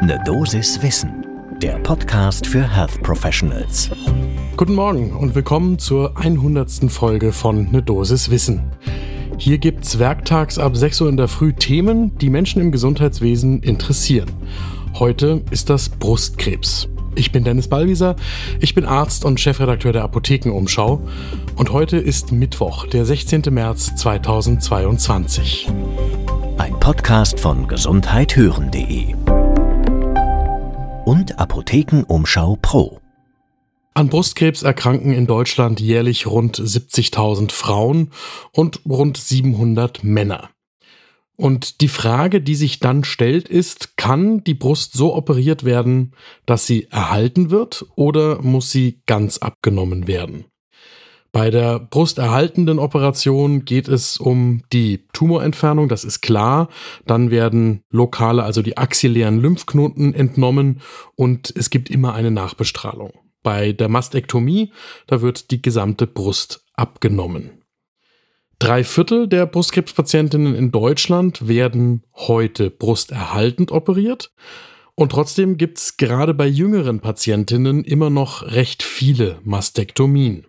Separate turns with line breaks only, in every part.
Ne Dosis Wissen, der Podcast für Health Professionals.
Guten Morgen und willkommen zur 100. Folge von Ne Dosis Wissen. Hier gibt's werktags ab 6 Uhr in der Früh Themen, die Menschen im Gesundheitswesen interessieren. Heute ist das Brustkrebs. Ich bin Dennis Ballwieser, ich bin Arzt und Chefredakteur der Apothekenumschau und heute ist Mittwoch, der 16. März 2022.
Ein Podcast von gesundheithören.de und Apothekenumschau Pro.
An Brustkrebs erkranken in Deutschland jährlich rund 70.000 Frauen und rund 700 Männer. Und die Frage, die sich dann stellt, ist, kann die Brust so operiert werden, dass sie erhalten wird oder muss sie ganz abgenommen werden? Bei der brusterhaltenden Operation geht es um die Tumorentfernung, das ist klar. Dann werden lokale, also die axillären Lymphknoten entnommen und es gibt immer eine Nachbestrahlung. Bei der Mastektomie, da wird die gesamte Brust abgenommen. Drei Viertel der Brustkrebspatientinnen in Deutschland werden heute brusterhaltend operiert. Und trotzdem gibt es gerade bei jüngeren Patientinnen immer noch recht viele Mastektomien.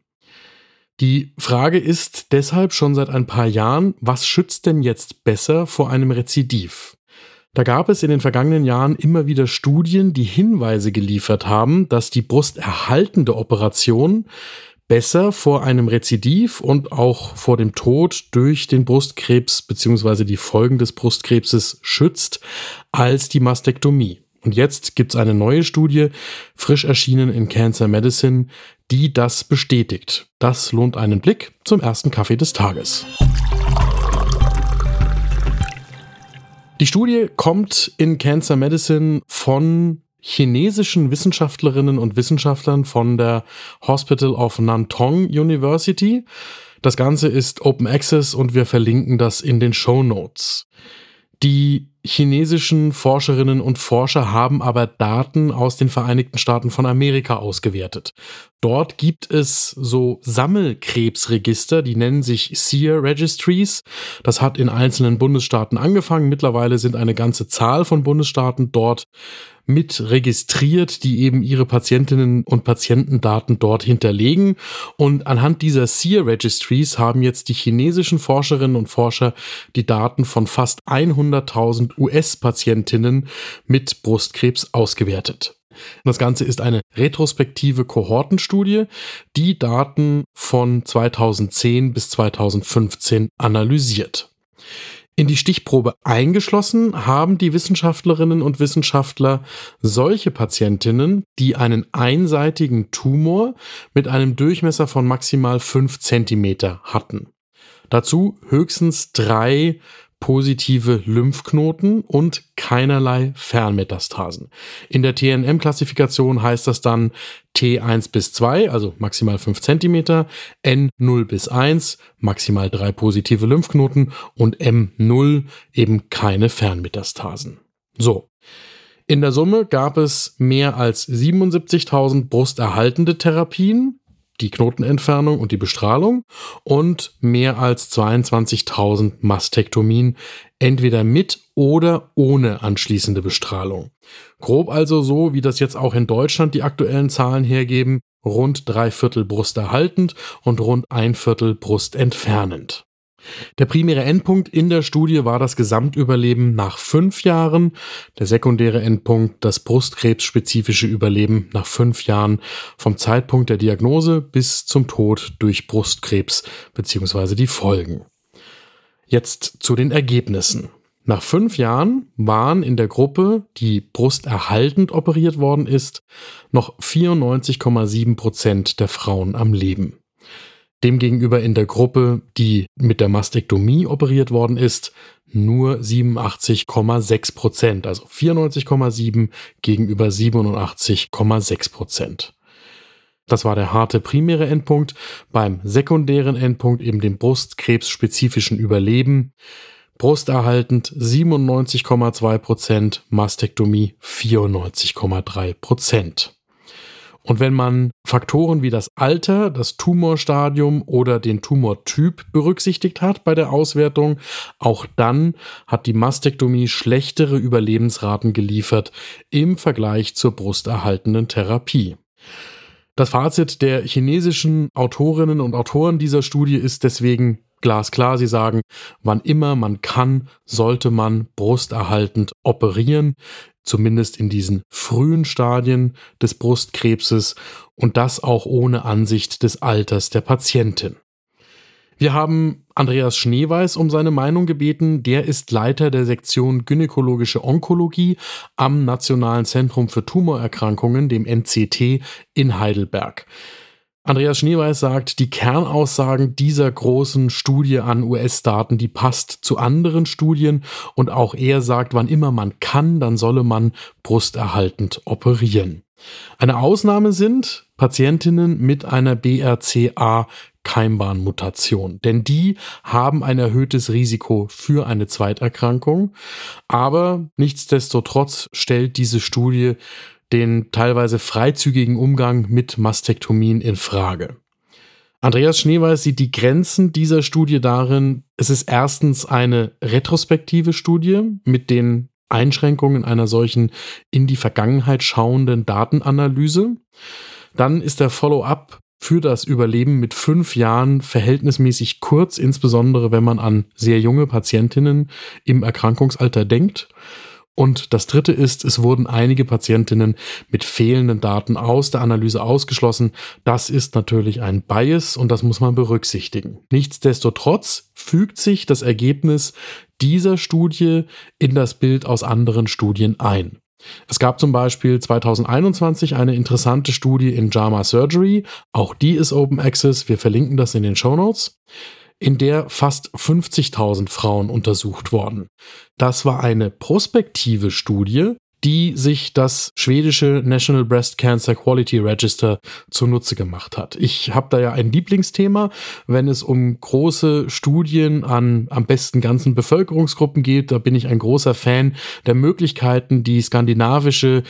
Die Frage ist deshalb schon seit ein paar Jahren, was schützt denn jetzt besser vor einem Rezidiv? Da gab es in den vergangenen Jahren immer wieder Studien, die Hinweise geliefert haben, dass die brusterhaltende Operation besser vor einem Rezidiv und auch vor dem Tod durch den Brustkrebs bzw. die Folgen des Brustkrebses schützt als die Mastektomie. Und jetzt gibt es eine neue Studie, frisch erschienen in Cancer Medicine, die das bestätigt. Das lohnt einen Blick zum ersten Kaffee des Tages. Die Studie kommt in Cancer Medicine von chinesischen Wissenschaftlerinnen und Wissenschaftlern von der Hospital of Nantong University. Das Ganze ist Open Access und wir verlinken das in den Show Notes. Die chinesischen Forscherinnen und Forscher haben aber Daten aus den Vereinigten Staaten von Amerika ausgewertet. Dort gibt es so Sammelkrebsregister, die nennen sich SEER Registries. Das hat in einzelnen Bundesstaaten angefangen. Mittlerweile sind eine ganze Zahl von Bundesstaaten dort mit registriert, die eben ihre Patientinnen und Patientendaten dort hinterlegen. Und anhand dieser SEER Registries haben jetzt die chinesischen Forscherinnen und Forscher die Daten von fast 100.000 US-Patientinnen mit Brustkrebs ausgewertet. Das Ganze ist eine retrospektive Kohortenstudie, die Daten von 2010 bis 2015 analysiert. In die Stichprobe eingeschlossen haben die Wissenschaftlerinnen und Wissenschaftler solche Patientinnen, die einen einseitigen Tumor mit einem Durchmesser von maximal 5 cm hatten. Dazu höchstens drei positive Lymphknoten und keinerlei Fernmetastasen. In der TNM-Klassifikation heißt das dann T1 bis 2, also maximal 5 cm, N0 bis 1, maximal drei positive Lymphknoten und M0 eben keine Fernmetastasen. So. In der Summe gab es mehr als 77.000 brusterhaltende Therapien, die Knotenentfernung und die Bestrahlung und mehr als 22.000 Mastektomien, entweder mit oder ohne anschließende Bestrahlung. Grob also so, wie das jetzt auch in Deutschland die aktuellen Zahlen hergeben, rund drei Viertel Brust erhaltend und rund ein Viertel Brust entfernend. Der primäre Endpunkt in der Studie war das Gesamtüberleben nach fünf Jahren, der sekundäre Endpunkt das brustkrebsspezifische Überleben nach fünf Jahren vom Zeitpunkt der Diagnose bis zum Tod durch Brustkrebs bzw. die Folgen. Jetzt zu den Ergebnissen. Nach fünf Jahren waren in der Gruppe, die brusterhaltend operiert worden ist, noch 94,7 Prozent der Frauen am Leben. Demgegenüber in der Gruppe, die mit der Mastektomie operiert worden ist, nur 87,6 Prozent, also 94,7 gegenüber 87,6 Prozent. Das war der harte primäre Endpunkt. Beim sekundären Endpunkt, eben dem brustkrebsspezifischen Überleben, brusterhaltend 97,2 Prozent, Mastektomie 94,3 Prozent. Und wenn man Faktoren wie das Alter, das Tumorstadium oder den Tumortyp berücksichtigt hat bei der Auswertung, auch dann hat die Mastektomie schlechtere Überlebensraten geliefert im Vergleich zur brusterhaltenden Therapie. Das Fazit der chinesischen Autorinnen und Autoren dieser Studie ist deswegen glasklar. Sie sagen, wann immer man kann, sollte man brusterhaltend operieren zumindest in diesen frühen Stadien des Brustkrebses und das auch ohne Ansicht des Alters der Patientin. Wir haben Andreas Schneeweiß um seine Meinung gebeten. Der ist Leiter der Sektion Gynäkologische Onkologie am Nationalen Zentrum für Tumorerkrankungen, dem NCT in Heidelberg. Andreas Schneeweiß sagt, die Kernaussagen dieser großen Studie an US-Daten, die passt zu anderen Studien. Und auch er sagt, wann immer man kann, dann solle man brusterhaltend operieren. Eine Ausnahme sind Patientinnen mit einer BRCA Keimbahnmutation, denn die haben ein erhöhtes Risiko für eine Zweiterkrankung, aber nichtsdestotrotz stellt diese Studie den teilweise freizügigen Umgang mit Mastektomien in Frage. Andreas Schneeweiß sieht die Grenzen dieser Studie darin, es ist erstens eine retrospektive Studie mit den Einschränkungen einer solchen in die Vergangenheit schauenden Datenanalyse. Dann ist der Follow-up für das Überleben mit fünf Jahren verhältnismäßig kurz, insbesondere wenn man an sehr junge Patientinnen im Erkrankungsalter denkt. Und das dritte ist, es wurden einige Patientinnen mit fehlenden Daten aus der Analyse ausgeschlossen. Das ist natürlich ein Bias und das muss man berücksichtigen. Nichtsdestotrotz fügt sich das Ergebnis dieser Studie in das Bild aus anderen Studien ein. Es gab zum Beispiel 2021 eine interessante Studie in JAMA Surgery. Auch die ist Open Access. Wir verlinken das in den Show Notes in der fast 50.000 Frauen untersucht worden. Das war eine prospektive Studie, die sich das schwedische National Breast Cancer Quality Register zunutze gemacht hat. Ich habe da ja ein Lieblingsthema, wenn es um große Studien an am besten ganzen Bevölkerungsgruppen geht. Da bin ich ein großer Fan der Möglichkeiten, die skandinavische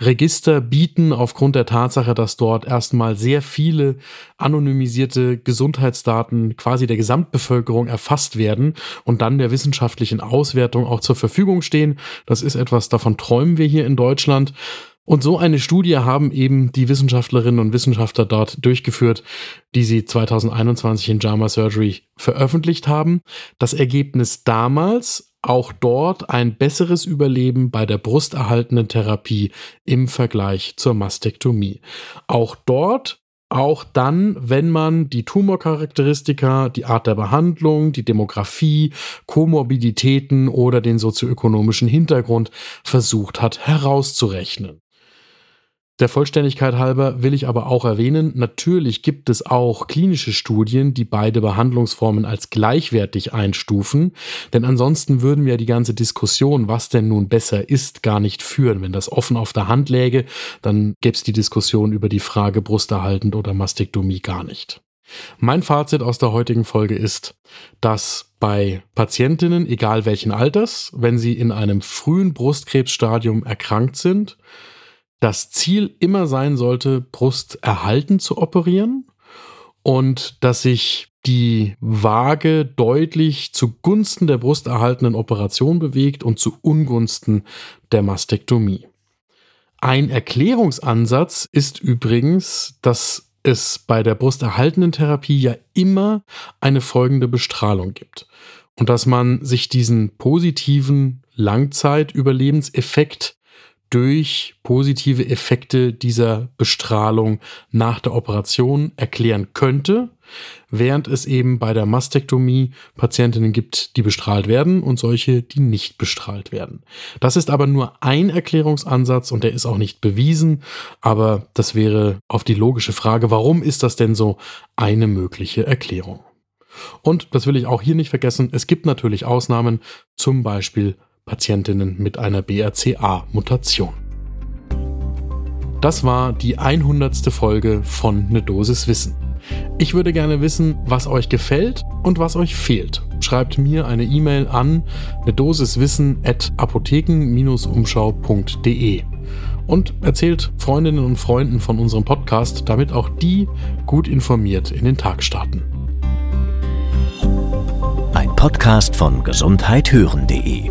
Register bieten, aufgrund der Tatsache, dass dort erstmal sehr viele anonymisierte Gesundheitsdaten quasi der Gesamtbevölkerung erfasst werden und dann der wissenschaftlichen Auswertung auch zur Verfügung stehen. Das ist etwas, davon träumen wir hier in Deutschland. Und so eine Studie haben eben die Wissenschaftlerinnen und Wissenschaftler dort durchgeführt, die sie 2021 in JAMA Surgery veröffentlicht haben. Das Ergebnis damals, auch dort ein besseres Überleben bei der brusterhaltenden Therapie im Vergleich zur Mastektomie. Auch dort auch dann, wenn man die Tumorcharakteristika, die Art der Behandlung, die Demografie, Komorbiditäten oder den sozioökonomischen Hintergrund versucht hat herauszurechnen. Der Vollständigkeit halber will ich aber auch erwähnen, natürlich gibt es auch klinische Studien, die beide Behandlungsformen als gleichwertig einstufen, denn ansonsten würden wir die ganze Diskussion, was denn nun besser ist, gar nicht führen. Wenn das offen auf der Hand läge, dann gäbe es die Diskussion über die Frage brusterhaltend oder Mastektomie gar nicht. Mein Fazit aus der heutigen Folge ist, dass bei Patientinnen, egal welchen Alters, wenn sie in einem frühen Brustkrebsstadium erkrankt sind, das Ziel immer sein sollte, Brust erhalten zu operieren und dass sich die Waage deutlich zugunsten der brusterhaltenden Operation bewegt und zu Ungunsten der Mastektomie. Ein Erklärungsansatz ist übrigens, dass es bei der brusterhaltenden Therapie ja immer eine folgende Bestrahlung gibt und dass man sich diesen positiven Langzeitüberlebenseffekt durch positive Effekte dieser Bestrahlung nach der Operation erklären könnte, während es eben bei der Mastektomie Patientinnen gibt, die bestrahlt werden und solche, die nicht bestrahlt werden. Das ist aber nur ein Erklärungsansatz und der ist auch nicht bewiesen, aber das wäre auf die logische Frage, warum ist das denn so eine mögliche Erklärung? Und das will ich auch hier nicht vergessen, es gibt natürlich Ausnahmen, zum Beispiel Patientinnen mit einer BRCA-Mutation. Das war die 100. Folge von Ne Dosis Wissen. Ich würde gerne wissen, was euch gefällt und was euch fehlt. Schreibt mir eine E-Mail an ne Dosiswissen at apotheken-umschau.de. und erzählt Freundinnen und Freunden von unserem Podcast, damit auch die gut informiert in den Tag starten.
Ein Podcast von gesundheithören.de